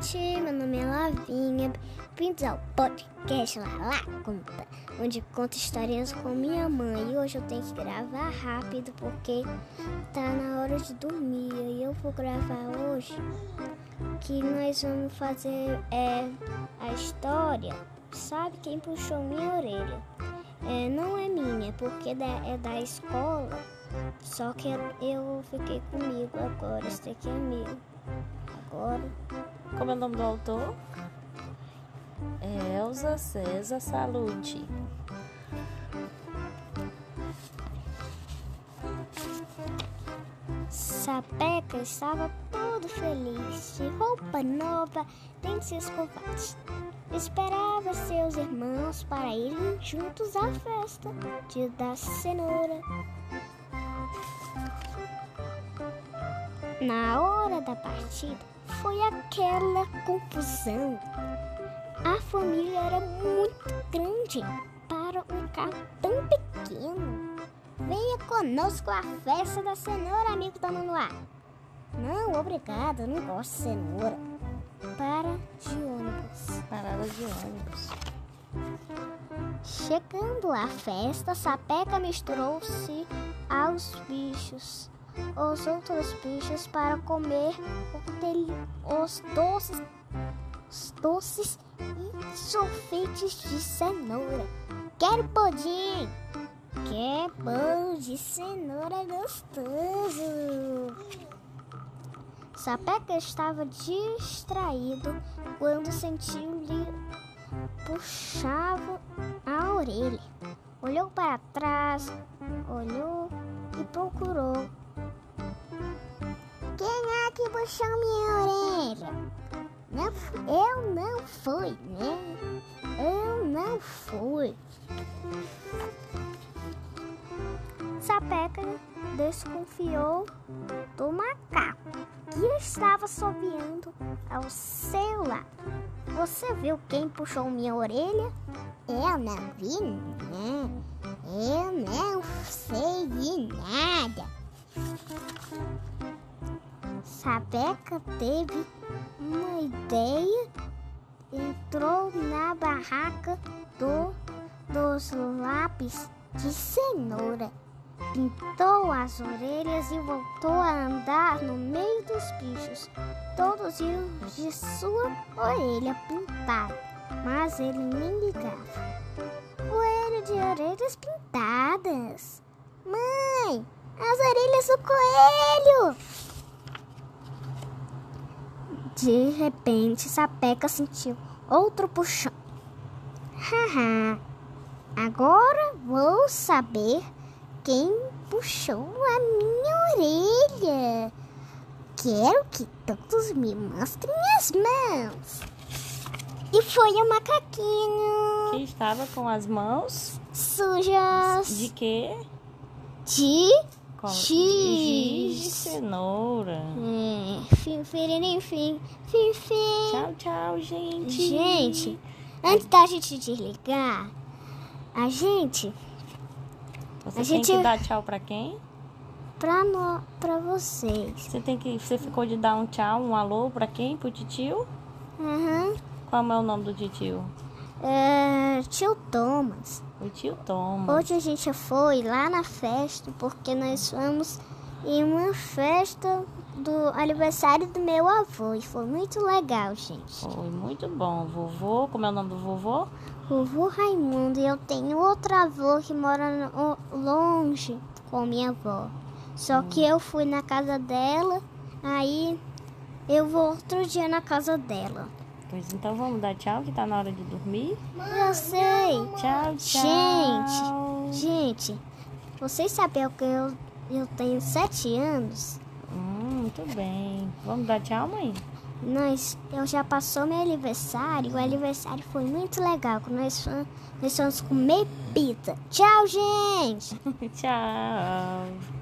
gente, meu nome é Lavinha. Bem-vindos ao podcast Lala Conta, onde conto histórias com minha mãe. E hoje eu tenho que gravar rápido porque tá na hora de dormir. E eu vou gravar hoje que nós vamos fazer é, a história. Sabe quem puxou minha orelha? É, não é minha, porque é da escola. Só que eu fiquei comigo agora, esse aqui é meu. Agora. Como é o nome do autor? Elza César Salute. Sapeca estava todo feliz, de roupa nova, dentes escovados. Esperava seus irmãos para irem juntos à festa de da cenoura. Na hora da partida, foi aquela confusão. A família era muito grande para um carro tão pequeno. Venha conosco à festa da cenoura, amigo da Manoá. Não, obrigado, não gosto de cenoura. Para de ônibus. Parada de ônibus. Chegando à festa, Sapeca misturou-se aos bichos os outros bichos para comer os doces, os doces e sorvetes de cenoura. Quero pudim! Quer pão de cenoura gostoso! Sapeca estava distraído quando sentiu-lhe puxava a orelha. Olhou para trás, olhou e procurou que puxou minha orelha? Não, eu não fui, né? Eu não fui. Sapeca desconfiou do macaco que estava soviando ao seu lado. Você viu quem puxou minha orelha? Eu não vi, né? Eu Sapeca teve uma ideia, entrou na barraca do, dos lápis de cenoura, pintou as orelhas e voltou a andar no meio dos bichos. Todos iam de sua orelha pintada, mas ele nem ligava. Coelho de orelhas pintadas. Mãe, as orelhas do coelho! De repente, Sapeca sentiu outro puxão. Haha, agora vou saber quem puxou a minha orelha. Quero que todos me mostrem as mãos. E foi o macaquinho. Que estava com as mãos sujas. De quê? De giz de cenoura. É, fim, fim, fim, fim, fim. Tchau, tchau, gente. Gente, antes da gente desligar, a gente. Você a tem gente, que dar tchau pra quem? Pra, no, pra vocês. Você tem que. Você ficou de dar um tchau, um alô pra quem? Pro titio? Uhum. Qual é o nome do titio? É, tio Thomas. O tio Thomas. Hoje a gente foi lá na festa porque nós fomos em uma festa do aniversário do meu avô e foi muito legal, gente. Foi muito bom. Vovô, como é o nome do vovô? Vovô Raimundo. E eu tenho outro avô que mora no, longe com minha avó. Só hum. que eu fui na casa dela, aí eu vou outro dia na casa dela. Pois então vamos dar tchau, que tá na hora de dormir. Eu sei. Tchau, tchau. Gente, gente, vocês sabem que eu, eu tenho sete anos? Hum, muito bem. Vamos dar tchau, mãe? Nós, eu já passou meu aniversário. O aniversário foi muito legal. Nós, nós fomos comer pizza. Tchau, gente. tchau.